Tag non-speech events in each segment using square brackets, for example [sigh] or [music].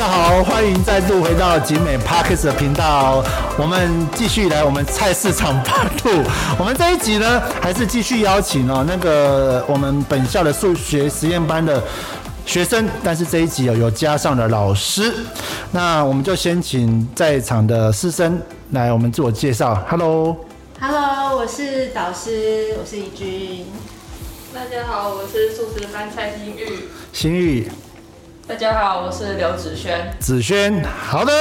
家好，欢迎再度回到集美 Parkes 的频道。我们继续来我们菜市场 Part。我们这一集呢，还是继续邀请哦那个我们本校的数学实验班的学生，但是这一集有有加上了老师。那我们就先请在场的师生来我们自我介绍。Hello，Hello，我是导师，我是怡君。大家好，我是素食班蔡新玉。新玉。大家好，我是刘子轩。子轩，好的。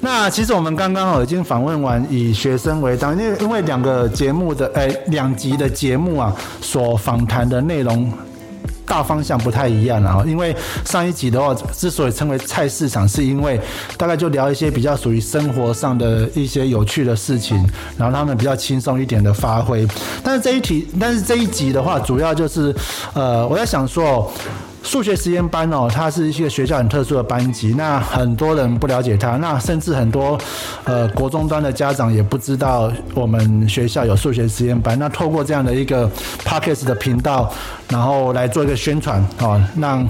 那其实我们刚刚哦已经访问完以学生为当，因为因为两个节目的哎两集的节目啊，所访谈的内容大方向不太一样啊。因为上一集的话，之所以称为菜市场，是因为大概就聊一些比较属于生活上的一些有趣的事情，然后他们比较轻松一点的发挥。但是这一题，但是这一集的话，主要就是呃，我在想说。数学实验班哦，它是一个学校很特殊的班级，那很多人不了解它，那甚至很多呃国中端的家长也不知道我们学校有数学实验班。那透过这样的一个 Parkes 的频道，然后来做一个宣传哦，让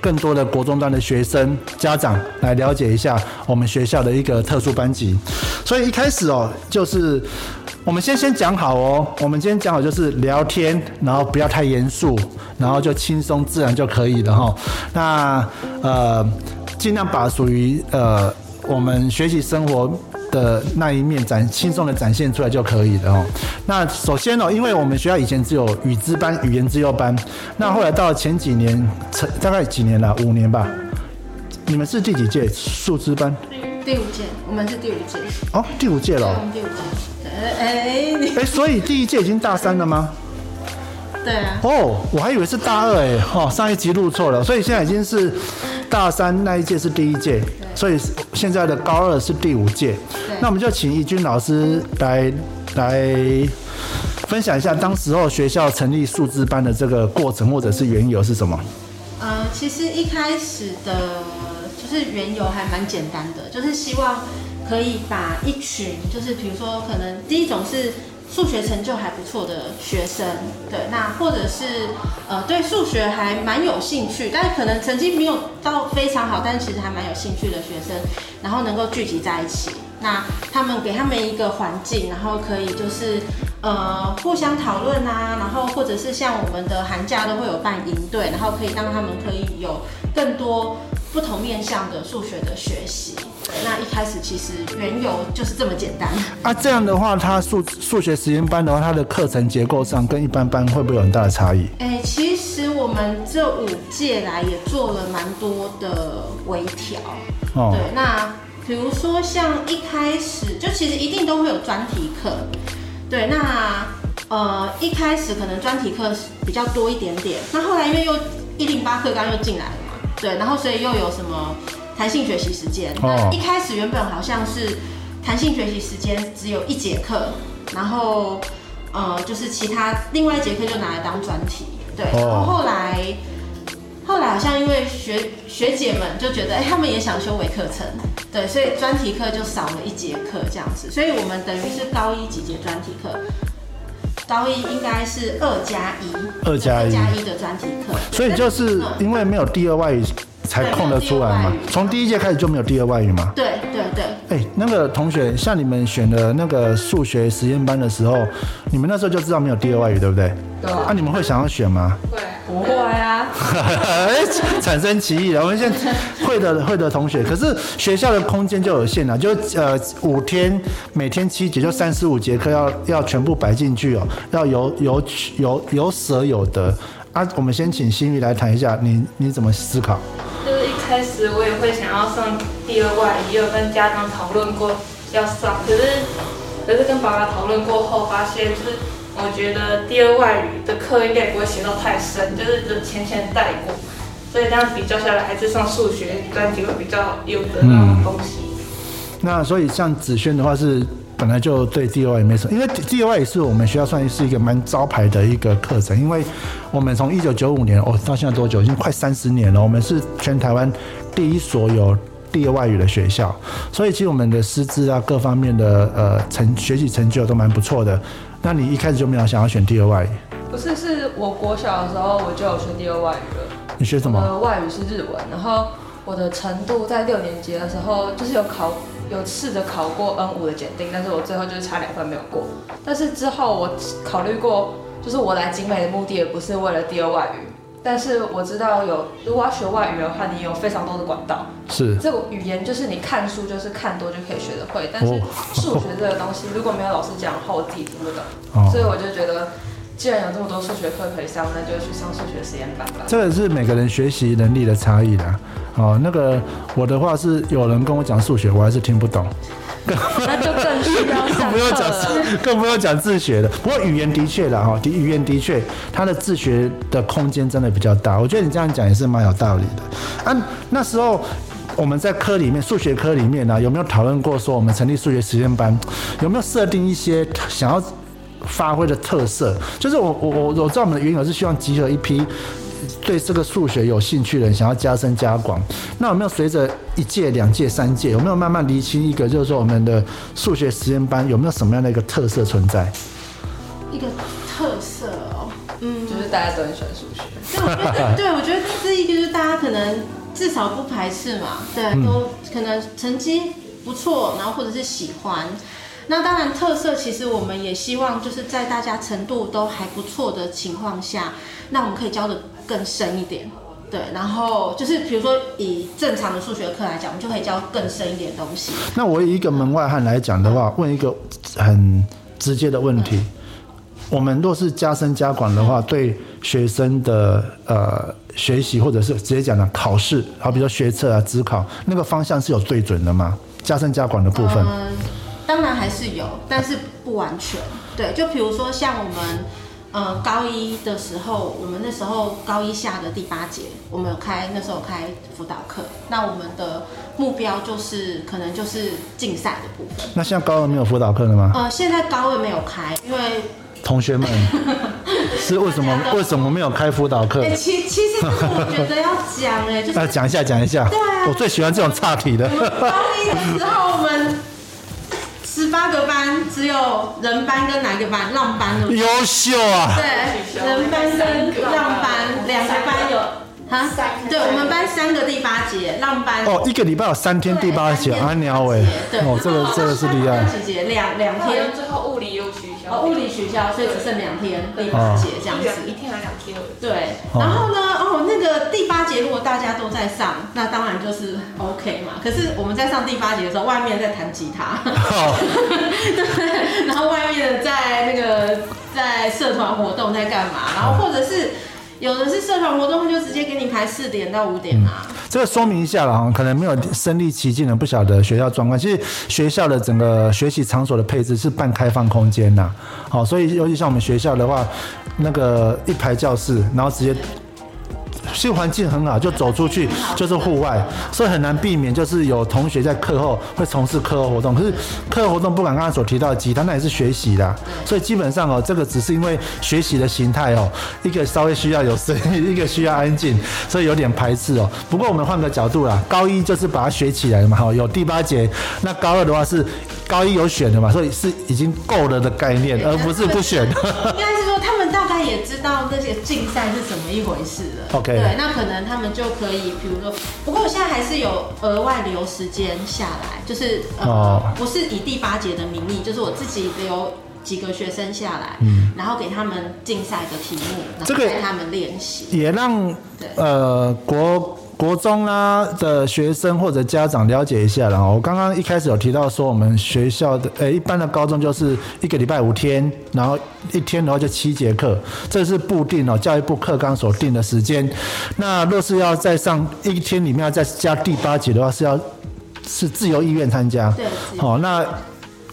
更多的国中端的学生家长来了解一下我们学校的一个特殊班级。所以一开始哦，就是我们先先讲好哦，我们今天讲好就是聊天，然后不要太严肃，然后就轻松自然就可以了哈。那呃，尽量把属于呃我们学习生活的那一面展轻松的展现出来就可以了哦。那首先哦，因为我们学校以前只有语资班、语言资优班，那后来到前几年，大概几年了，五年吧。你们是第几届数资班？第五届，我们是第五届。哦，第五届了第五届。哎所以第一届已经大三了吗？对啊，哦，我还以为是大二哎，哦，上一集录错了，所以现在已经是大三那一届是第一届，所以现在的高二是第五届。那我们就请义军老师来来分享一下，当时候学校成立数字班的这个过程或者是缘由是什么？呃，其实一开始的，就是缘由还蛮简单的，就是希望可以把一群，就是比如说可能第一种是数学成就还不错的学生，对，那或者是呃对数学还蛮有兴趣，但是可能成绩没有到非常好，但是其实还蛮有兴趣的学生，然后能够聚集在一起，那他们给他们一个环境，然后可以就是呃互相讨论啊，然后或者是像我们的寒假都会有办营队，然后可以让他们可以有更多不同面向的数学的学习。对那一开始其实缘由就是这么简单。啊，这样的话，它数数学实验班的话，它的课程结构上跟一般班会不会有很大的差异？哎、其实我们这五届来也做了蛮多的微调。哦，对，那比如说像一开始就其实一定都会有专题课，对，那呃一开始可能专题课是比较多一点点，那后来因为又一零八课纲又进来了嘛，对，然后所以又有什么弹性学习时间，哦。那一开始原本好像是弹性学习时间只有一节课，然后呃就是其他另外一节课就拿来当专题，对，然后哦后来。后来好像因为学学姐们就觉得，哎、他们也想修微课程，对，所以专题课就少了一节课这样子，所以我们等于是高一几节专题课，高一应该是二加一，二加一。二加一的专题课，所以就是嗯。因为没有第二外语才空得出来嘛。从第一届开始就没有第二外语嘛。对对对，哎、那个同学，像你们选的那个数学实验班的时候，你们那时候就知道没有第二外语，对不对？对啊，你们会想要选吗？会不会啊？[laughs] 哎产生歧义了。我们现在会的会的同学，可是学校的空间就有限了，就呃五天，每天七节，就三十五节课要要全部摆进去哦，要有有有有舍有得啊。我们先请新玉来谈一下，你你怎么思考？开始我也会想要上第二外语，也有跟家长讨论过要上，可是可是跟爸爸讨论过后，发现就是我觉得第二外语的课应该也不会写到太深，就是只浅浅带过，所以这样比较下来，还是上数学专题会比较有得到的东西。那所以像子轩的话是本来就对第二外语没什么，因为第二外语是我们学校算是一个蛮招牌的一个课程，因为我们从一九九五年哦到现在多久，已经快三十年了，我们是全台湾第一所有第二外语的学校，所以其实我们的师资啊各方面的呃成学习成就都蛮不错的。那你一开始就没有想要选第二外语，不是，是我国小的时候我就有学第二外语了。你学什么？我的外语是日文，然后我的程度在六年级的时候，就是有考有试着考过 N 五的检定，但是我最后就是差两分没有过。但是之后我考虑过，就是我来景美的目的也不是为了第二外语，但是我知道有如果要学外语的话，你有非常多的管道。是这个语言就是你看书就是看多就可以学得会，但是哦数学这个东西如果没有老师讲的话，我自己听不懂，哦所以我就觉得。既然有这么多数学课可以上，那就去上数学实验班吧。这个是每个人学习能力的差异啦。哦，那个我的话是有人跟我讲数学，我还是听不懂，那就更需要更上不用讲更不用讲自学的。不过语言的确啦，哈，的语言的确，它的自学的空间真的比较大。我觉得你这样讲也是蛮有道理的。啊，那时候。我们在科里面，数学科里面呢、有没有讨论过说我们成立数学实验班，有没有设定一些想要发挥的特色？就是我我我我知道我们的原有是希望集合一批对这个数学有兴趣的人，想要加深加广。那有没有随着一届、两届、三届，有没有慢慢厘清一个，就是说我们的数学实验班有没有什么样的一个特色存在？一个特色哦，嗯，就是大家都很喜欢数学。[laughs] 对，我觉得，对我觉得这一个就是大家可能至少不排斥嘛，对，都可能成绩不错，然后或者是喜欢。那当然，特色其实我们也希望就是在大家程度都还不错的情况下，那我们可以教的更深一点。对，然后就是比如说以正常的数学课来讲，我们就可以教更深一点东西。那我以一个门外汉来讲的话，问一个很直接的问题：我们若是加深加广的话，对学生的呃学习，或者是直接讲的考试，好比说学测啊、职考，那个方向是有对准的吗？加深加广的部分，嗯，当然还是有，但是不完全。对，就比如说像我们呃高一的时候，我们那时候高一下的第八节，我们有开那时候有开辅导课，那我们的目标就是可能就是竞赛的部分。那现在高二没有辅导课了吗？呃，现在高二没有开，因为同学们 [laughs] 是为什么为什么没有开辅导课哎、？其其实这个我觉得要讲哎、就是那 [laughs] 讲一下讲一下对啊，我最喜欢这种岔题的。高一的时候，我们十八个班，只有人班跟哪个班？浪班的？优秀啊！对，人班跟浪班两个班有啊，对，我们班三个第八节，浪班哦，一个礼拜有三天第八节，阿鸟哎，对，哦，这个这个是厉害。几节？两两天，最后物理又取消，哦，物理取消，所以只剩两天第八节这样子。一天还两天而已。对，然后呢，哦，那个第八节如果大家都在上，那当然就是 OK 嘛。可是我们在上第八节的时候，外面在弹吉他，[laughs] 然后外面的在那个在社团活动在干嘛，然后或者是有的是社团活动就直接给你排四点到五点啊。这个说明一下了哈，可能没有身临其境的，不晓得学校状况。其实学校的整个学习场所的配置是半开放空间呐，好，所以尤其像我们学校的话，那个一排教室，然后直接。新环境很好，就走出去就是户外，所以很难避免就是有同学在课后会从事课后活动。可是课后活动不管刚刚所提到的吉他，那也是学习的，所以基本上哦，这个只是因为学习的形态哦，一个稍微需要有声音，一个需要安静，所以有点排斥哦。不过我们换个角度啦，高一就是把它学起来嘛，哈，有第八节，那高二的话是高一有选的嘛，所以是已经够了的概念，而不是不选。应该是说他概也知道那些竞赛是怎么一回事了。OK 对，那可能他们就可以，比如说，不过我现在还是有额外留时间下来，就是呃，哦不是以第八节的名义，就是我自己留几个学生下来，嗯然后给他们竞赛的题目，这个后带他们练习。也让呃国国中啦的学生或者家长了解一下啦。我刚刚一开始有提到说，我们学校的呃一般的高中就是一个礼拜五天，然后一天的话就七节课，这是固定哦教育部课纲所定的时间。那若是要再上一天里面要再加第八节的话，是要是自由意愿参加。对好、那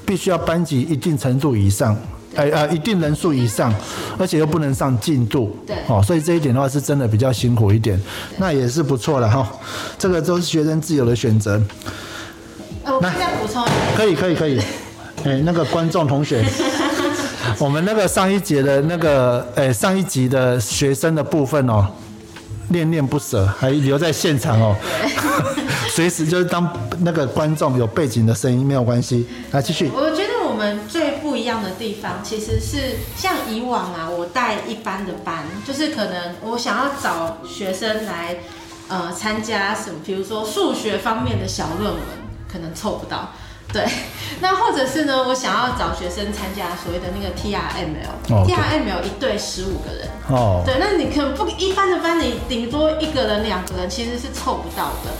必须要班级一定程度以上。呃呃，一定人数以上，而且又不能上进度，对哦，所以这一点的话是真的比较辛苦一点，那也是不错了哈。这个都是学生自由的选择，呃，我再补充一个，可以可以可以。[laughs] 哎，那个观众同学，[laughs] 我们那个上一节的那个，哎，上一集的学生的部分哦，恋恋不舍，还留在现场哦，[laughs] 随时就是当那个观众有背景的声音没有关系，来继续。我觉得我们最不一样的地方，其实是像以往啊，我带一般的班，就是可能我想要找学生来呃参加什么，比如说数学方面的小论文，可能凑不到。对，那或者是呢，我想要找学生参加所谓的那个 TRML，TRML、哦 TRML 一队十五个人。哦，对，那你可能不一般的班，你顶多一个人、两个人，其实是凑不到的。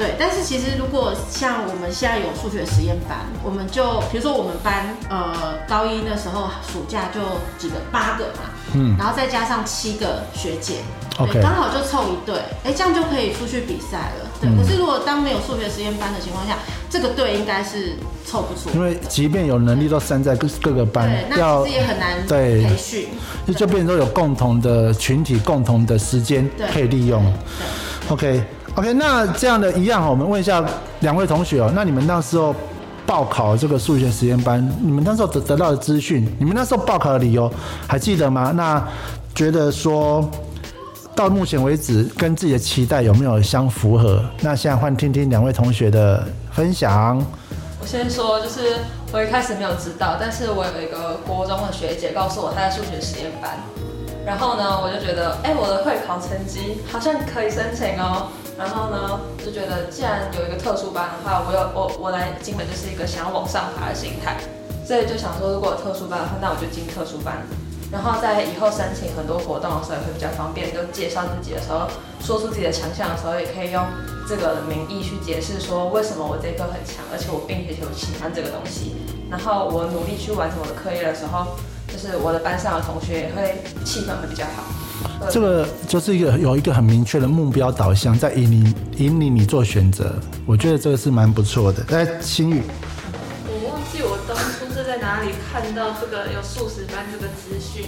对，但是其实如果像我们现在有数学实验班，我们就比如说我们班呃高一的时候暑假就几个八个嘛，嗯然后再加上七个学姐刚好就凑一对，哎，这样就可以出去比赛了。对，嗯可是如果当没有数学实验班的情况下，这个队应该是凑不出。因为即便有能力都散在各各个班对，，那要其实也很难对培训。就就变成说有共同的群体、共同的时间对可以利用。对 OK OK，那这样的一样，我们问一下两位同学哦，那你们那时候报考这个数学实验班，你们那时候得得到的资讯，你们那时候报考的理由还记得吗？那觉得说到目前为止跟自己的期待有没有相符合？那现在换听听两位同学的分享。我先说，就是我一开始没有知道，但是我有一个国中的学姐告诉我她在数学实验班，然后呢，我就觉得，哎、我的会考成绩好像可以申请哦。然后呢，就觉得既然有一个特殊班的话，我有我我来金门就是一个想要往上爬的心态，所以就想说，如果有特殊班的话，那我就进特殊班。然后在以后申请很多活动的时候也会比较方便，就介绍自己的时候，说出自己的强项的时候，也可以用这个名义去解释说为什么我这一科很强，而且我并且有喜欢这个东西。然后我努力去完成我的课业的时候，就是我的班上的同学也会气氛会比较好。这个就是一个有一个很明确的目标导向，在引领引领你做选择，我觉得这个是蛮不错的。来，心宇，我忘记我当初是在哪里看到这个有素食班这个资讯，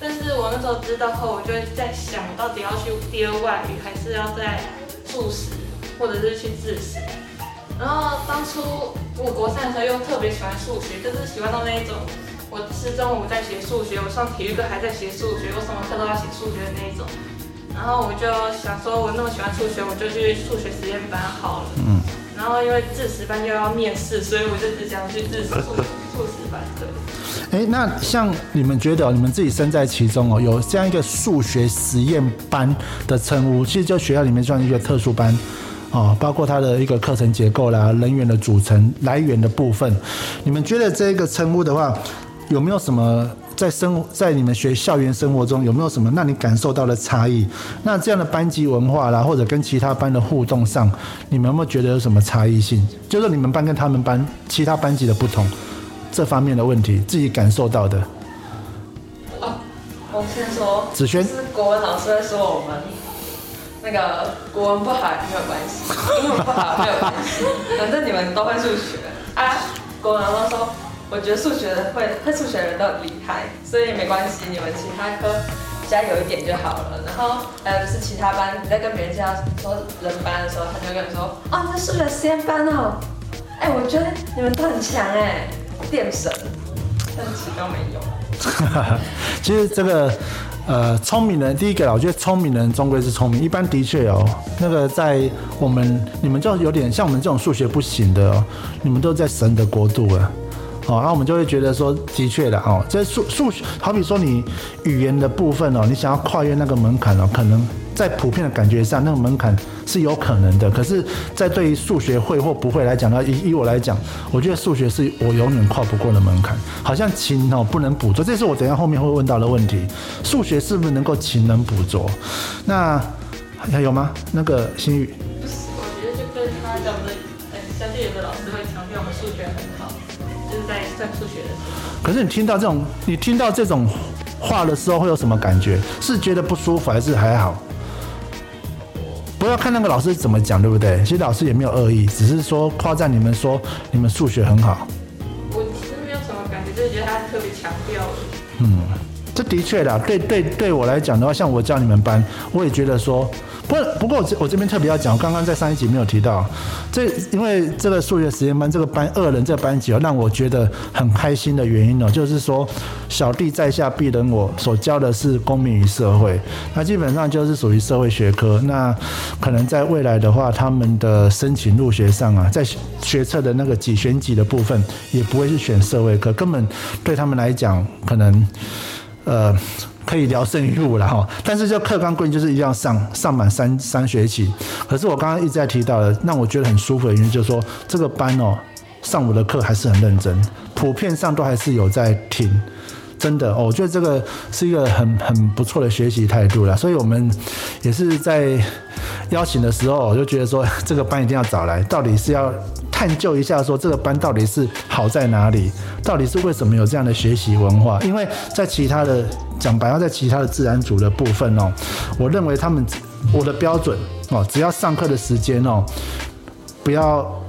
但是我那时候知道后，我就在想，到底要去第二外语，还是要在素食，或者是去自食。然后当初我国三的时候又特别喜欢数学，就是喜欢到那一种，我是中午在写数学，我上体育课还在写数学，我什么课都要写数学的那一种。然后我就想说，我那么喜欢数学，我就去数学实验班好了。嗯，然后因为自食班又要面试，所以我就只想去自食素素 [laughs] 食班。对，哎，那像你们觉得哦、你们自己身在其中哦，有这样一个数学实验班的称呼，其实就学校里面算一个特殊班。哦，包括它的一个课程结构啦、人员的组成、来源的部分，你们觉得这个称呼的话，有没有什么在生在你们学校园生活中有没有什么让你感受到的差异？那这样的班级文化啦，或者跟其他班的互动上，你们有没有觉得有什么差异性？就是你们班跟他们班其他班级的不同，这方面的问题，自己感受到的。我先说，子轩是国文老师会说我们那个国文不好没有关系，英文不好没有关系，反正你们都会数学啊。国文老师说，我觉得数学的会会数学的人都很厉害，所以没关系，你们其他科加油一点就好了。然后还有就是其他班，你在跟别人介绍说人班的时候，他就跟你说，哦，你是数学实验班哦，哎，我觉得你们都很强哎，电神，但其实都没有。其实这个呃，聪明人第一个啦，我觉得聪明人终归是聪明。一般的确哦，那个在我们你们就有点像我们这种数学不行的哦，你们都在神的国度了。哦，那我们就会觉得说，的确的哦，这数数学，好比说你语言的部分哦，你想要跨越那个门槛哦，可能在普遍的感觉上，那个门槛是有可能的。可是，在对于数学会或不会来讲呢，以以我来讲，我觉得数学是我永远跨不过的门槛。好像勤哦不能捕捉，这是我等一下后面会问到的问题。数学是不是能够勤能捕捉？那还有吗？那个新宇，我觉得就跟他讲的很像，就有的老师算数学的。可是你听到这种，你听到这种话的时候会有什么感觉？是觉得不舒服还是还好？不要看那个老师怎么讲，对不对？其实老师也没有恶意，只是说夸赞你们说你们数学很好。我其实没有什么感觉，就是觉得他特别强调。嗯，这的确啦，对对对我来讲的话，像我教你们班，我也觉得说，不不过我这我这边特别要讲，刚刚在上一集没有提到，这因为这个数学实验班这个班二人这个班级哦，让我觉得很开心的原因哦，就是说小弟在下必人我所教的是公民与社会，那基本上就是属于社会学科，那可能在未来的话，他们的申请入学上啊，在学测的那个几选几的部分，也不会是选社会科，根本对他们来讲，可能。呃，可以聊胜于无了哈。但是就课纲规定就是一定要上上满三三学期。可是我刚刚一直在提到的，让我觉得很舒服的原因就是说，这个班哦，上午的课还是很认真，普遍上都还是有在听。真的哦，我觉得这个是一个很很不错的学习态度了，所以我们也是在邀请的时候，我就觉得说 [laughs] 这个班一定要找来，到底是要探究一下说这个班到底是好在哪里，到底是为什么有这样的学习文化？因为在其他的讲白话，在其他的自然组的部分哦，我认为他们我的标准哦，只要上课的时间哦，不要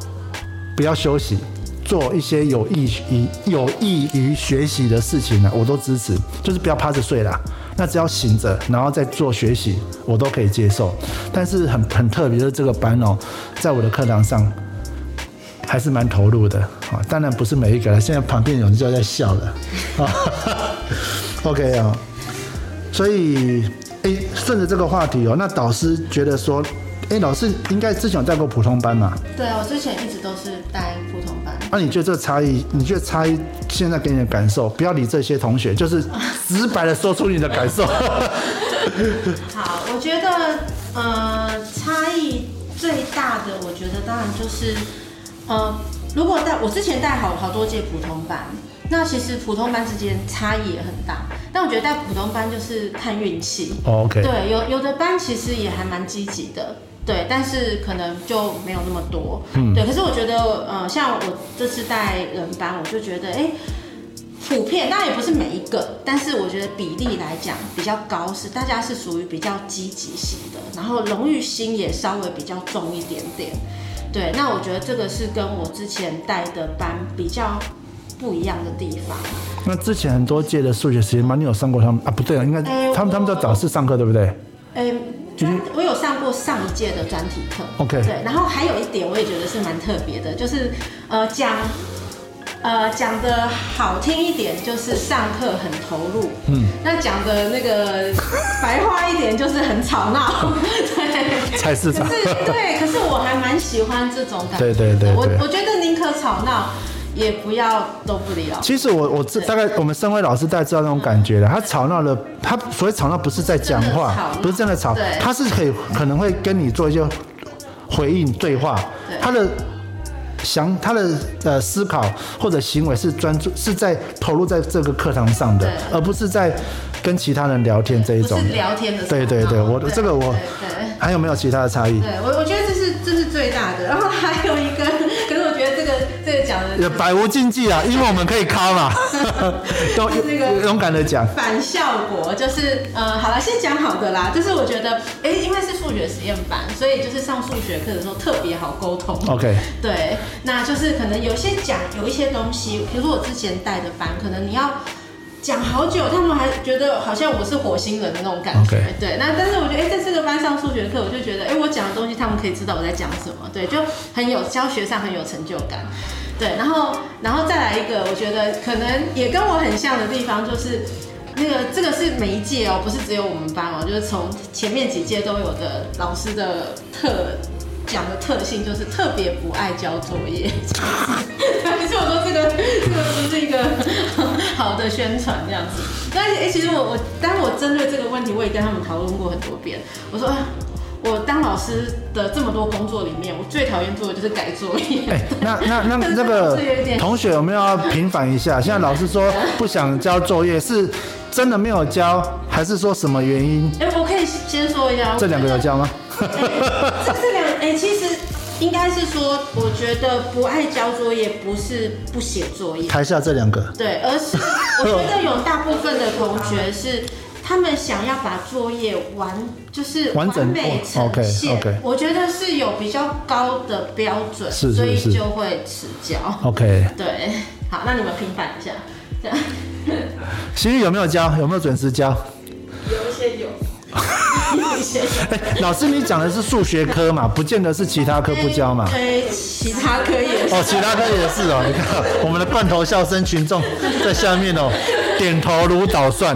不要休息。做一些有益于有益于学习的事情呢，我都支持。就是不要趴着睡啦，那只要醒着，然后再做学习，我都可以接受。但是很很特别的这个班哦，在我的课堂上还是蛮投入的啊。当然不是每一个了，现在旁边有人就在笑了啊。[laughs] OK 啊，所以诶，顺着这个话题哦，那导师觉得说，哎，老师应该之前有带过普通班嘛？对啊，我之前一直都是带普通班。那你觉得这个差异？你觉得差异现在给你的感受？不要理这些同学，就是 [laughs] 直白的说出你的感受。[laughs] 好，我觉得呃，差异最大的，我觉得当然就是呃，如果带我之前带好好多届普通班，那其实普通班之间差异也很大。但我觉得带普通班就是看运气。OK。对，有有的班其实也还蛮积极的。对，但是可能就没有那么多。嗯，对。可是我觉得，呃，像我这次带人班，我就觉得，哎，普遍，当然也不是每一个，但是我觉得比例来讲比较高，是大家是属于比较积极型的，然后荣誉心也稍微比较重一点点。对，那我觉得这个是跟我之前带的班比较不一样的地方。那之前很多届的数学实验班，你有上过他们啊？不对啊，应该他们他们在早市上课，对不对？哎。我有上过上一届的专题课，OK，对，然后还有一点我也觉得是蛮特别的，就是呃讲呃讲的好听一点就是上课很投入，嗯，那讲的那个白话一点就是很吵闹，[laughs] 对，菜市场，是，对，可是我还蛮喜欢这种感觉，对对对，我我觉得宁可吵闹。也不要都不理了。其实我我这大概我们身为老师大概知道那种感觉的。他吵闹了，他所谓吵闹不是在讲话，不是真的吵，他是可以可能会跟你做一些回应对话。他的想他的呃思考或者行为是专注是在投入在这个课堂上的，而不是在跟其他人聊天这一种。聊天的。对对对，我这个我还有没有其他的差异？对我我觉得百无禁忌啊，因为我们可以卡嘛，[laughs] 都那个勇敢的讲。反效果就是，呃，好了，先讲好的啦。就是我觉得，哎，因为是数学实验班，所以就是上数学课的时候特别好沟通。OK。对，那就是可能有些讲有一些东西，比如说我之前带的班，可能你要。讲好久，他们还觉得好像我是火星人的那种感觉。对，那但是我觉得，哎，在这个班上数学课，我就觉得，哎，我讲的东西他们可以知道我在讲什么。对，就很有教学上很有成就感。对，然后，然后再来一个，我觉得可能也跟我很像的地方，就是那个这个是每一届哦，不是只有我们班哦，就是从前面几届都有的老师的特。讲的特性就是特别不爱交作业，[laughs] 其实我说这个这个不是一个好的宣传这样子。但是，其实我我当我针对这个问题，我也跟他们讨论过很多遍。我说我当老师的这么多工作里面，我最讨厌做的就是改作业。哎，那那那 [laughs] 那个同学有没有要平反一下？现在老师说不想交作业，是真的没有交，还是说什么原因？哎，我可以先说一下，这两个有交吗？这这两哎，其实应该是说，我觉得不爱交作业不是不写作业。台下这两个对，而是我觉得有大部分的同学是他们想要把作业完，就是完整美呈现。我觉得是有比较高的标准，所以就会迟交。OK，对，好，那你们平反一下。[laughs] 心玉有没有交？有没有准时交？有一些有。[laughs] 哎，老师，你讲的是数学科嘛？不见得是其他科不教嘛？对，其他科也是。哦，其他科也是哦。你看，我们的罐头笑声群众在下面哦，点头如捣蒜。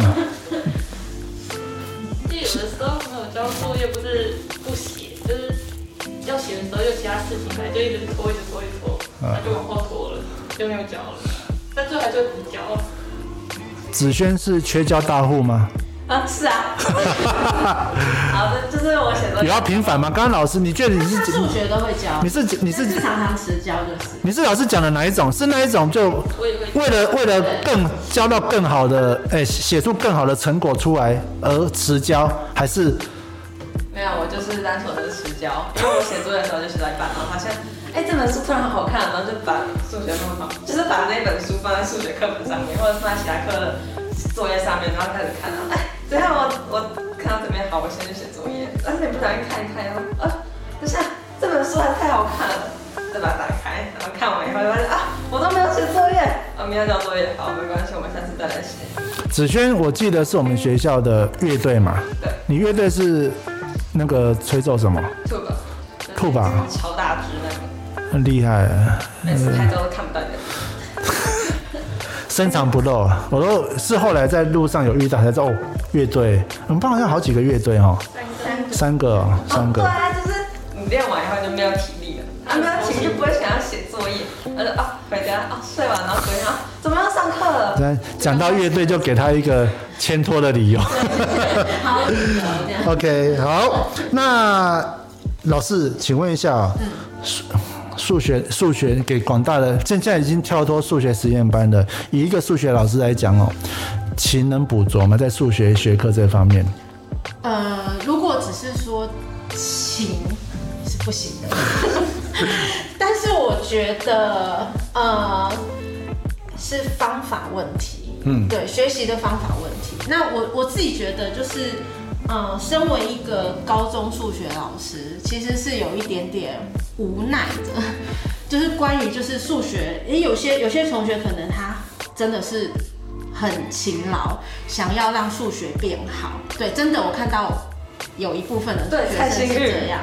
有其他事情来，就一直拖，一直拖，一直拖，那就往后拖了，就没有交了。但最后还是补交。子轩是缺交大户吗？啊，是啊。[laughs] 好的，就是我写的有业要平反吗？刚刚老师，你觉得你是他数学都会教，你是你是是常常迟交就是。你是老师讲的哪一种？是那一种就为了为了更教到更好的，哎、写出更好的成果出来而迟交，还是没有，我就是单纯的迟交，因为我写作业的时候就写到一半，然后发现，哎，这本书突然很好看，然后就把数学弄好，就是把那本书放在数学课本上面，或者放在其他课的作业上面，然后开始看，然后哎，等一下我我看到这边好，我先去写作业，但是你不小心看一看，然后啊，等一下这本书还太好看了，再把它打开，然后看完以后就发现啊，我都没有写作业，啊，明天交作业，好，没关系，我们下次再来写。子轩？我记得是我们学校的乐队嘛，对，你乐队是那个吹奏什么？兔吧，兔吧超大只那个，很厉害，每次拍照都看不到你的。[laughs] 深藏不露。我都是后来在路上有遇到才知道，哦，乐队，我们班好像好几个乐队哦，三个三个，三个。哦对啊，就是你练完以后就没有体力了，啊，没有体力就不会想要写作业，他就啊回家啊睡完，然后隔天啊怎么要上课了？那讲到乐队，就给他一个牵拖的理由。好，这样。OK，好，那老师，请问一下啊，数数学数学给广大的现在已经跳脱数学实验班的，以一个数学老师来讲哦，勤能补拙吗？在数学学科这方面，呃，如果只是说勤是不行的，[laughs] 但是我觉得呃是方法问题，嗯对，学习的方法问题。那我我自己觉得就是。呃，身为一个高中数学老师，其实是有一点点无奈的，[laughs] 就是关于就是数学，也有些有些同学可能他真的是很勤劳，想要让数学变好。对，真的我看到有一部分的学生是这样。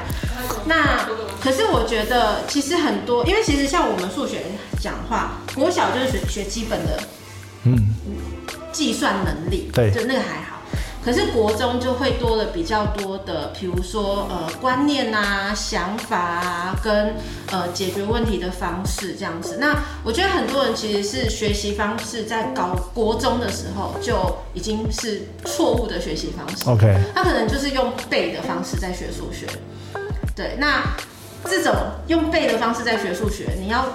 那可是我觉得其实很多，因为其实像我们数学讲话，国小就是学学基本的嗯，计算能力，对就那个还好。可是国中就会多了比较多的，比如说呃观念啊、想法啊，跟呃解决问题的方式这样子。那我觉得很多人其实是学习方式在高国中的时候就已经是错误的学习方式。OK，他可能就是用背的方式在学数学。对，那这种用背的方式在学数学，你要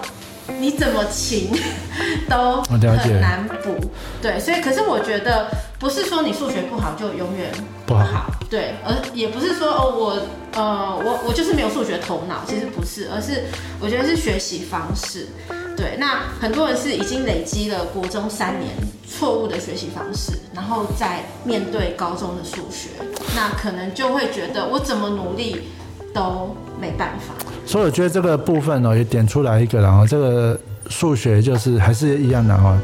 你怎么勤 [laughs] 都很难补。对，所以可是我觉得不是说你数学不好就永远不好对，而也不是说哦我呃我我就是没有数学头脑，其实不是，而是我觉得是学习方式。对，那很多人是已经累积了国中三年错误的学习方式，然后再面对高中的数学，那可能就会觉得我怎么努力都没办法。所以我觉得这个部分哦，也点出来一个，然后这个数学就是还是一样的哈。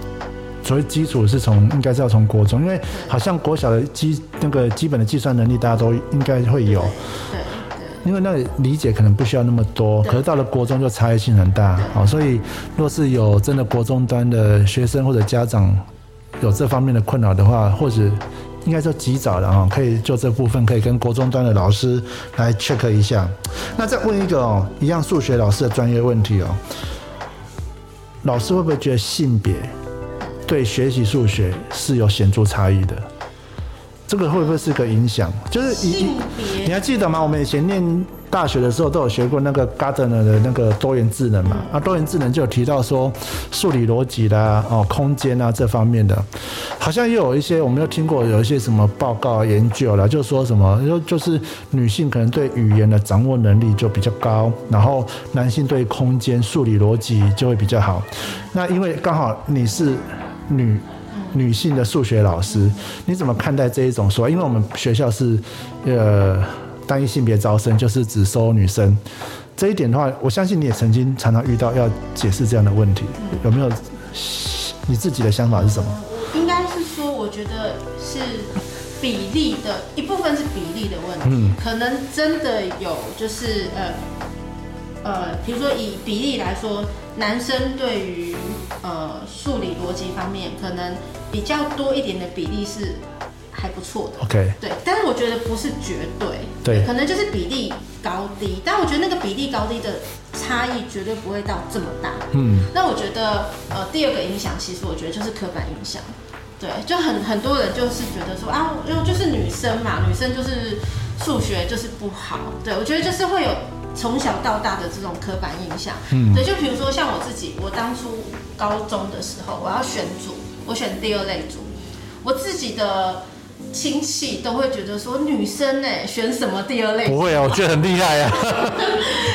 所谓基础是从应该是要从国中，因为好像国小的基那个基本的计算能力大家都应该会有，对对因为那个理解可能不需要那么多，可是到了国中就差异性很大，好，所以若是有真的国中端的学生或者家长有这方面的困扰的话，或者应该说及早的哈，可以就这部分可以跟国中端的老师来 check 一下。那再问一个哦，一样数学老师的专业问题哦，老师会不会觉得性别对学习数学是有显著差异的？这个会不会是个影响？就是以性你还记得吗？我们以前念大学的时候都有学过那个 Gardner 的那个多元智能嘛？啊，多元智能就有提到说数理逻辑啦、哦空间啊这方面的，好像也有一些我们有听过有一些什么报告研究啦，就说什么就就是女性可能对语言的掌握能力就比较高，然后男性对空间数理逻辑就会比较好。那因为刚好你是女。女性的数学老师，你怎么看待这一种说？因为我们学校是呃单一性别招生，就是只收女生。这一点的话，我相信你也曾经常常遇到要解释这样的问题，有没有？你自己的想法是什么？应该是说，我觉得是比例的一部分是比例的问题，嗯可能真的有就是呃呃，比如说以比例来说，男生对于呃数理逻辑方面可能比较多一点的比例是还不错的。OK，对，但是我觉得不是绝对，对可能就是比例高低，但我觉得那个比例高低的差异绝对不会到这么大。嗯，那我觉得，呃，第二个影响，其实我觉得就是刻板印象。对，就很很多人就是觉得说啊，因为就是女生嘛，女生就是数学就是不好。对我觉得就是会有从小到大的这种刻板印象。嗯对，就比如说像我自己，我当初高中的时候，我要选组，我选第二类组，我自己的亲戚都会觉得说，女生呢、选什么第二类组？不会啊，我觉得很厉害啊。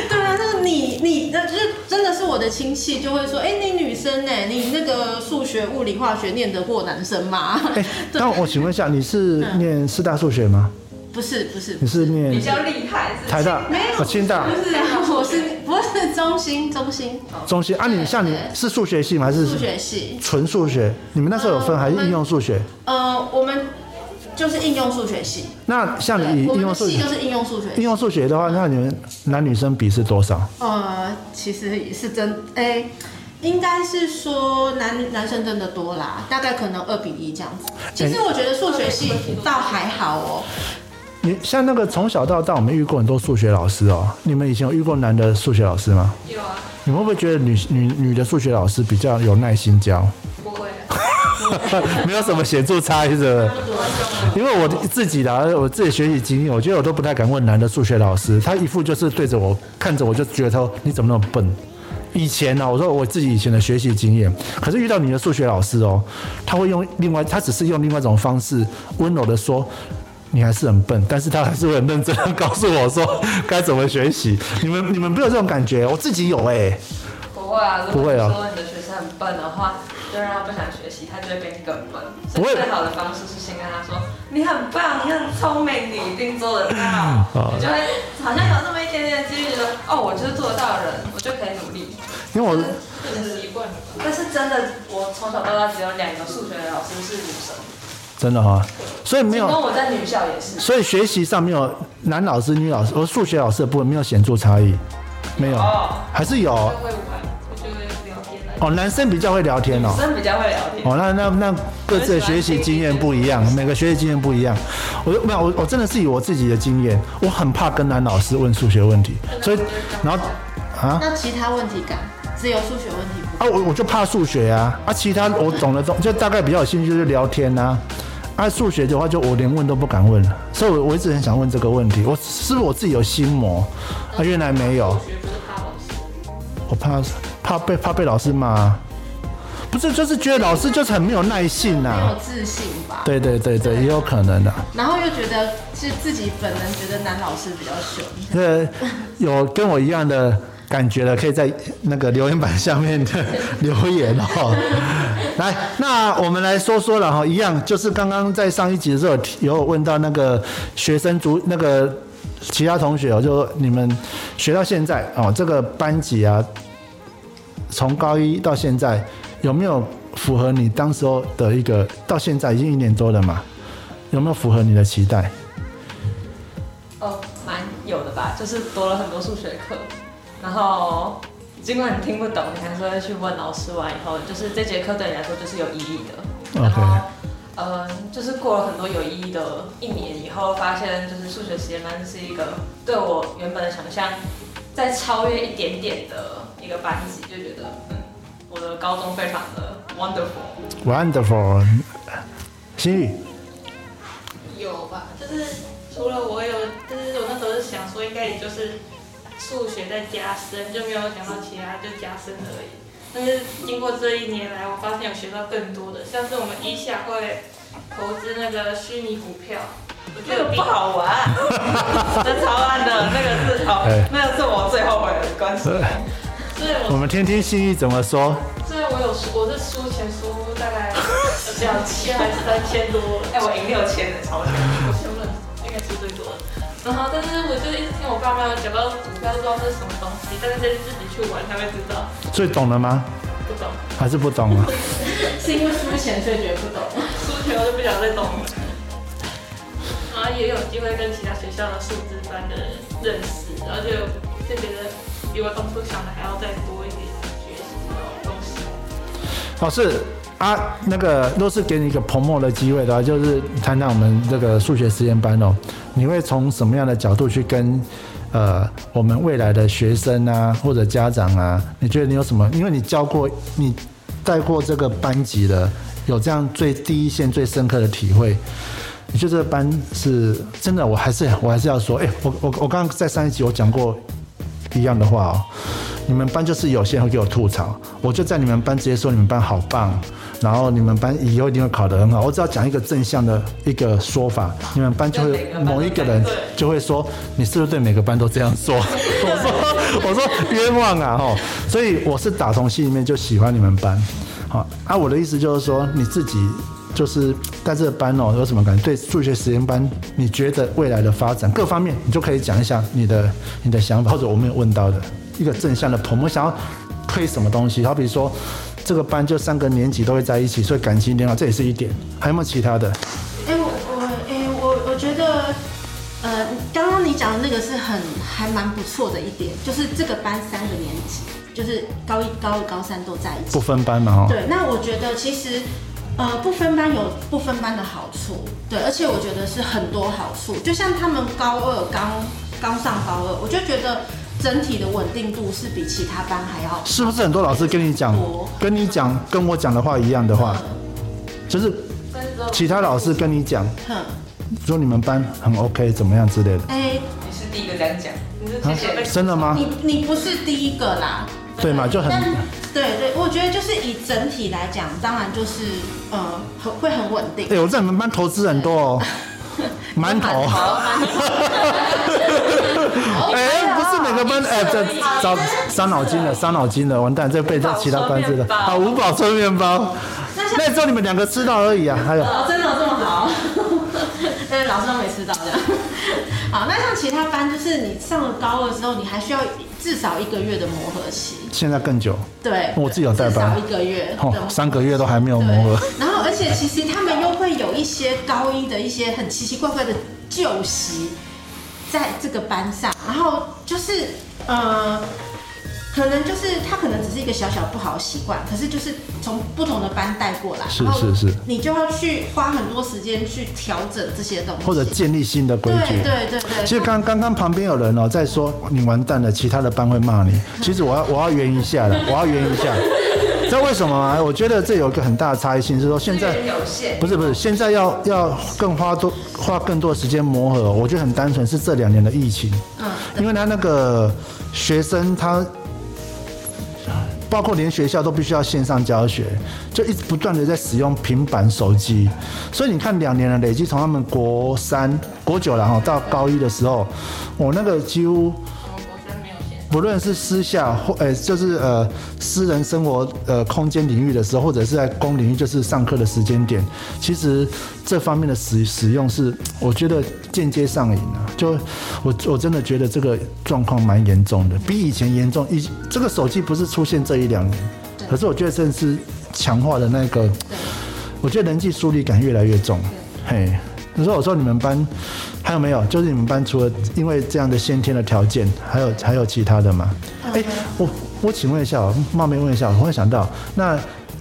对啊，那你你那就是真的是我的亲戚就会说，哎、你女生呢、你那个数学、物理、化学念得过男生吗？哎，[laughs] 那我请问一下，你是念四大数学吗？不是不是你是念比较厉害是台大没有哦清大、不是，我是不是中心中心中心啊？你像你是数学系吗？还是数学系？纯数学？你们那时候有分还是应用数学？呃，我们就是应用数学系，那像你应用数学的系就，是应用数学。应用数学的话，那你们男女生比是多少？呃，其实也是真，哎、应该是说男男生真的多啦，大概可能二比一这样子。其实我觉得数学系倒还好哦、你像那个从小到大，我们遇过很多数学老师哦。你们以前有遇过男的数学老师吗？有啊，你们会不会觉得女女女的数学老师比较有耐心教？不会啊，[laughs] 没有什么显著差异是不是？因为我自己的我自己学习经验，我觉得我都不太敢问男的数学老师，他一副就是对着我看着我就觉得他你怎么那么笨。以前呢、我说我自己以前的学习经验，可是遇到你的数学老师哦，他会用另外，他只是用另外一种方式，温柔的说，你还是很笨，但是他还是会很认真的告诉我说该怎么学习。你们你们没有这种感觉？我自己有哎、不会啊，不会啊如果你的学生很笨的话，就让他不想学习，他就会变更笨。不会所以最好的方式是先跟他说：“你很棒，你很聪明，你一定做得到。就会好像有那么一点点几率，觉得哦，我就是做得到的人，我就可以努力。因为我变成习惯了。但是真的，我从小到大只有两个数学的老师是女生，真的哈、所以没有跟我在女校也是。所以学习上没有男老师、女老师，我数学老师的部分没有显著差异，没有，哦，还是有。哦。男生比较会聊天哦男，生比较会聊天。哦，那那那各自的学习经验不一样，每个学习经验不一样。我没有，我我真的是以我自己的经验，我很怕跟男老师问数学问题，所以然后啊那其他问题感只有数学问题不？啊，我我就怕数学啊啊，其他我懂得懂就大概比较有兴趣就是聊天呐、啊。数学的话，就我连问都不敢问了，所以我我一直很想问这个问题，我是不是我自己有心魔啊？原来没有。怕老师，我怕怕被怕被老师骂，不是就是觉得老师就是很没有耐性呐、没有自信吧？对对对对，也有可能的、然后又觉得是自己本人觉得男老师比较凶。对有跟我一样的感觉了，可以在那个留言板下面的留言哦。来，那我们来说说了哈，一样就是刚刚在上一集的时候有问到那个学生组那个其他同学哦，就你们学到现在哦，这个班级啊，从高一到现在有没有符合你当时候的一个？到现在已经一年多了嘛，有没有符合你的期待？哦，蛮有的吧，就是多了很多数学课，然后尽管你听不懂，你还是会去问老师。完以后，就是这节课对你来说就是有意义的。然 OK 后，嗯、就是过了很多有意义的一年以后，发现就是数学实验班是一个对我原本的想象再超越一点点的一个班级，就觉得嗯，我的高中非常的 wonderful。Wonderful，心宇，有吧？就是除了我有，就是我那时候是想说，应该也就是数学在加深，就没有想到其他就加深而已。但是经过这一年来，我发现有学到更多的，像是我们一下会投资那个虚拟股票，我觉得比这个不好玩，[laughs] 那超烂的，那个是好哎，那个是我最后悔的关系。[laughs] 我我们听听心宇怎么说。虽然我有输，我是输钱输大概 [laughs] 两千还是三千多，哎、我赢六千的，超强。然后，但是我就一直听我爸妈讲到股票，不知道这是什么东西，但是得自己去玩才会知道，所以懂了吗？不懂。还是不懂啊？[laughs] 是因为输钱所以觉得不懂。输钱我就不想再懂了。然后也有机会跟其他学校的数字班的人认识，然后就就觉得比我当初想的还要再多一点学习这种东西。老师啊，那个若是给你一个彭默的机会的话，就是谈谈我们这个数学实验班哦，你会从什么样的角度去跟呃我们未来的学生啊或者家长啊，你觉得你有什么？因为你教过你带过这个班级的有这样最第一线最深刻的体会。你觉得这个班是真的？我还是我还是要说，哎、我我我刚刚在上一集我讲过一样的话哦。你们班就是有些人会给我吐槽，我就在你们班直接说你们班好棒，然后你们班以后一定会考得很好。我只要讲一个正向的一个说法，你们班就会某一个人就会说 [laughs] 你是不是对每个班都这样说？我说我说冤枉啊吼！所以我是打从心里面就喜欢你们班，好啊。我的意思就是说你自己就是在这个班哦有什么感觉？对数学实验班，你觉得未来的发展各方面，你就可以讲一下你的你的想法，或者我没有问到的一个正向的捧。我想要推什么东西？好比说这个班就三个年级都会在一起，所以感情良好，这也是一点。还有没有其他的？哎、我我哎、我我觉得，呃，刚刚你讲的那个是很还蛮不错的一点，就是这个班三个年级，就是高一、高二、高三都在一起不。分班嘛哈。对，那我觉得其实，呃，不分班有不分班的好处，对，而且我觉得是很多好处。就像他们高二刚刚上高二，我就觉得整体的稳定度是比其他班还要是不是很多老师跟你讲，跟你讲，跟我讲的话一样的话，就是其他老师跟你讲，哼，说你们班很 OK，怎么样之类的。哎、你是第一个这样讲，你是？真的吗？你你不是第一个啦，对嘛，就很但对对，我觉得就是以整体来讲，当然就是呃很会很稳定。哎、。我在你们班投资很多哦，[laughs] 馒头。[laughs] [laughs] 哎、不是每个班，哎、这伤伤脑筋了，伤脑筋了，完蛋，这被这其他班知道。好，五宝春面包，那只有你们两个吃到而已啊，还有。哦，真的有这么好？对，老师都没吃到这样。好，那像其他班，就是你上了高二之后，你还需要至少一个月的磨合期。现在更久，对，我自己有代班至少一个月。哦，三个月都还没有磨合。然后而且其实他们又会有一些高一的一些很奇奇怪怪的旧习，在这个班上，然后就是呃，可能就是他可能只是一个小小不好的习惯，可是就是从不同的班带过来，是是是你就要去花很多时间去调整这些东西，或者建立新的规矩。对对对对，其实刚刚刚旁边有人哦在说你完蛋了，其他的班会骂你。其实我要我要圆一下了，我要圆一下。知道为什么吗？我觉得这有一个很大的差异性，是说现在，不是不是，现在要要更花多花更多时间磨合。我觉得很单纯是这两年的疫情，嗯，因为他那个学生他。包括连学校都必须要线上教学，就一直不断的在使用平板手机，所以你看两年的累积，从他们国三、国九然后到高一的时候，我那个几乎。不论是私下或呃，就是呃私人生活呃空间领域的时候，或者是在公领域，就是上课的时间点，其实这方面的使使用是，我觉得间接上瘾啊。就我我真的觉得这个状况蛮严重的，比以前严重。以这个手机不是出现这一两年，可是我觉得真的是强化的那个，我觉得人际疏离感越来越重。嘿，你说我说你们班还有没有？就是你们班除了因为这样的先天的条件，还有还有其他的吗？哎、我我请问一下哦，冒昧问一下，我忽然想到，那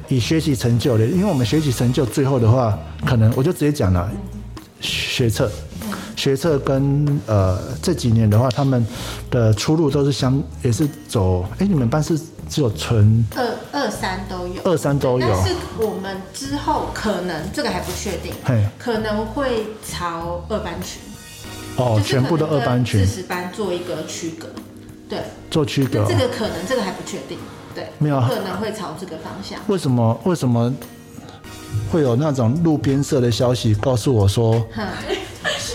以学习成就的，因为我们学习成就最后的话，可能我就直接讲了，学测。学测跟呃这几年的话，他们的出路都是相也是走，哎、你们班是只有纯二二三都有，二三都有但是我们之后可能这个还不确定嘿，可能会朝二班群，哦，全部的二班群。四十班做一个区隔，对，做区隔。这个可能这个还不确定，对，没有可能会朝这个方向。为什么为什么会有那种路边社的消息告诉我说哼，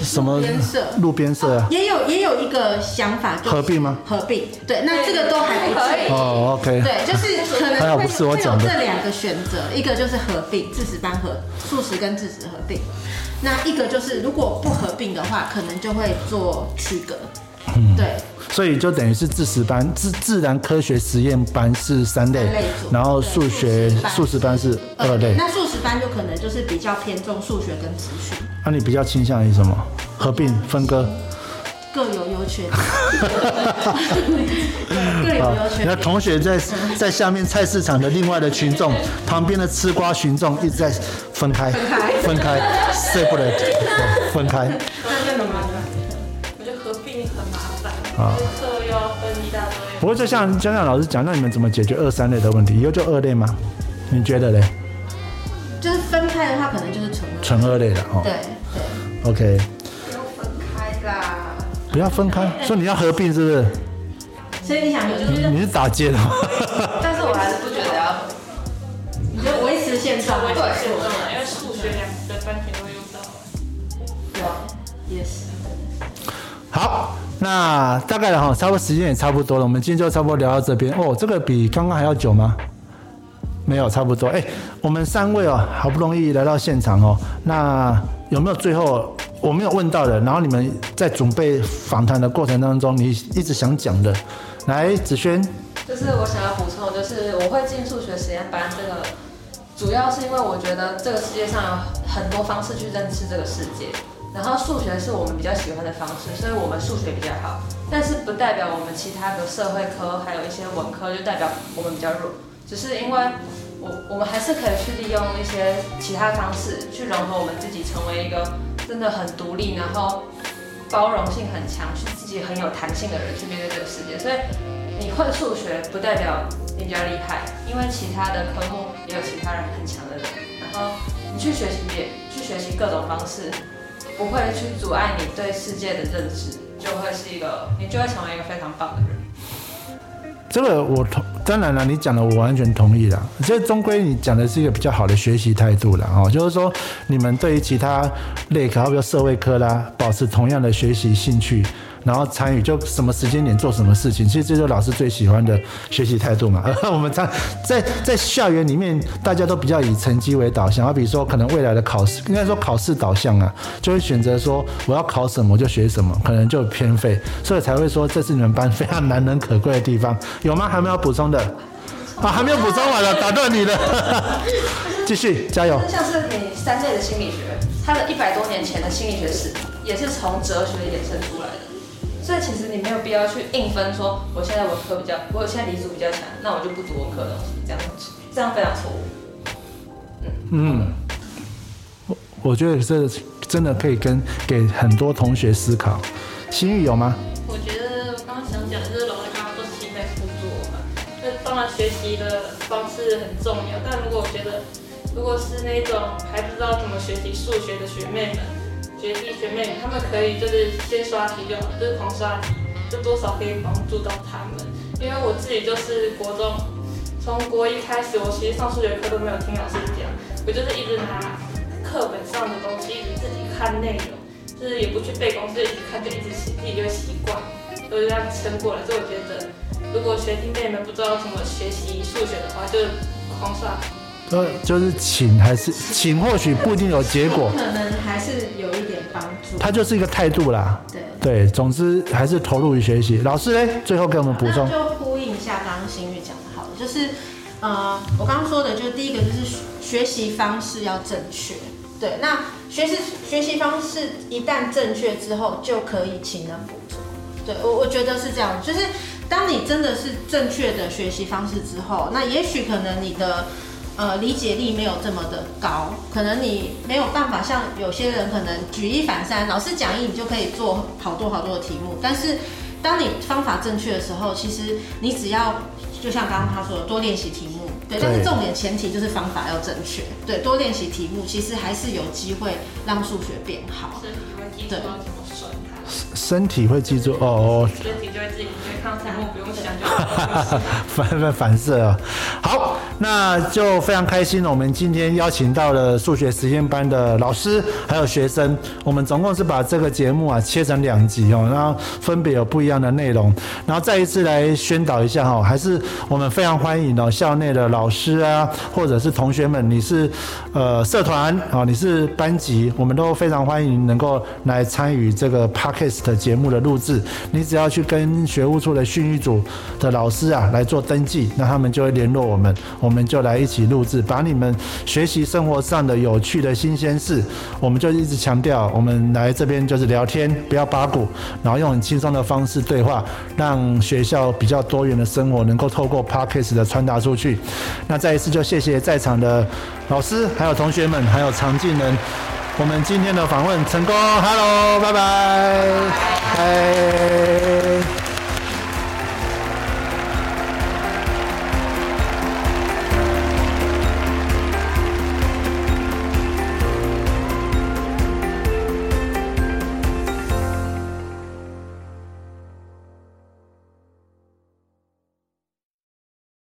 什么路边社路边社啊？也有也有一个想法，就是合并吗？合并，对，那这个都还不确定。哦，OK，对，就是可能会会有这两个选择，一个就是合并，自食班和素食跟自食合并，那一个就是如果不合并的话，可能就会做区隔。嗯对，所以就等于是自食班自自然科学实验班是三类然后对数学素素食班是二类。那素食班就可能就是比较偏重数学跟资讯，那、你比较倾向于什么？合并分割？各有优缺点。[laughs] 各有优缺那。同学在在下面菜市场的另外的群众，旁边的吃瓜群众一直在分开，分开，separate，哦分开。啊就是课又要分一大堆。不过就像江江老师讲，那你们怎么解决二三类的问题？以后就二类吗？你觉得嘞？就是分开的话，可能就是纯二。纯二类的哦。对对，OK，要分开啦。不要分开，说你要合并是不是？所以你想，你就是你是打劫的吗？[laughs] 但是我还是不觉得要合。你就维持现状，我也是现状的，因为数学两个班群都用到了。对啊，也是。好，那大概了哈，差不多时间也差不多了，我们今天就差不多聊到这边。哦，这个比刚刚还要久吗？没有，差不多。哎，我们三位哦，好不容易来到现场哦，那有没有最后我没有问到的？然后你们在准备访谈的过程当中，你一直想讲的，来，子轩，就是我想要补充，就是我会进数学实验班，这个主要是因为我觉得这个世界上有很多方式去认识这个世界，然后数学是我们比较喜欢的方式，所以我们数学比较好，但是不代表我们其他的社会科还有一些文科就代表我们比较弱，只是因为我我们还是可以去利用一些其他方式去融合我们自己，成为一个真的很独立，然后包容性很强，去自己很有弹性的人去面对这个世界，所以。你会数学不代表你比较厉害，因为其他的科目也有其他人很强的人。然后你去学习别去学习各种方式，不会去阻碍你对世界的认知，就会是一个你就会成为一个非常棒的人。这个我同当然了，你讲的我完全同意啦。这终归你讲的是一个比较好的学习态度了哦，就是说你们对于其他类科，比如社会科啦，保持同样的学习兴趣，然后参与就什么时间点做什么事情，其实这就是老师最喜欢的学习态度嘛。[laughs] 我们在在在校园里面，大家都比较以成绩为导向，啊比如说可能未来的考试，应该说考试导向啊，就会选择说我要考什么就学什么，可能就偏废，所以才会说这是你们班非常难能可贵的地方，有吗？还没有补充的？[laughs] 啊，还没有补充完了，打断你了，[laughs] 继续加油。像是你三类的心理学，它的一百多年前的心理学史也是从哲学衍生出来的。所以其实你没有必要去硬分说，我现在文科比较，我现在理组比较强，那我就不读文科的东西，这样这样非常错误。嗯，我我觉得这真的可以跟给很多同学思考。心玉有吗？我觉得我刚刚想讲的就是老师刚刚说心在辅助我嘛，那当然学习的方式很重要，但如果我觉得如果是那种还不知道怎么学习数学的学妹们、学弟学妹，他们可以就是先刷题就好，就是狂刷题，就多少可以帮助到他们。因为我自己就是国中，从国一开始，我其实上数学课都没有听老师讲，我就是一直拿课本上的东西，一直自己看内容。就是也不去背公式，一直看就一直写，自己就习惯，就这样撑过来。所以我觉得，如果学弟妹们不知道怎么学习数学的话，就狂刷就是请还是请，或许不一定有结果，可能还是有一点帮助。他就是一个态度啦。对。对，总之还是投入于学习。老师嘞，最后给我们补充。那就呼应一下刚刚新玉讲的，好了，就是呃，我刚刚说的，就是第一个就是学习方式要正确。对，那学习学习方式一旦正确之后，就可以勤能补拙。对我我觉得是这样，就是当你真的是正确的学习方式之后，那也许可能你的呃理解力没有这么的高，可能你没有办法像有些人可能举一反三，老师讲义你就可以做好多好多的题目，但是当你方法正确的时候，其实你只要就像刚刚他说的，多练习题目。对，但是重点前提就是方法要正确。对，多练习题目，其实还是有机会让数学变好。身体会记住怎么算它。身体会记住哦哦。身体就会自己，就会看到题目不用想就。[laughs] 反反反射啊！好，那就非常开心了。我们今天邀请到了数学实验班的老师还有学生，我们总共是把这个节目啊切成两集哦，然后分别有不一样的内容，然后再一次来宣导一下哈，还是我们非常欢迎哦校内的老师啊，或者是同学们，你是呃社团啊，你是班级，我们都非常欢迎能够来参与这个 podcast 节目的录制。你只要去跟学务处的训育组的老师啊来做登记，那他们就会联络我们，我们就来一起录制，把你们学习生活上的有趣的新鲜事，我们就一直强调，我们来这边就是聊天，不要八股，然后用很轻松的方式对话，让学校比较多元的生活能够透过 podcast 的传达出去。那再一次就谢谢在场的老师，还有同学们，还有常进人。我们今天的访问成功，Hello，拜拜，拜。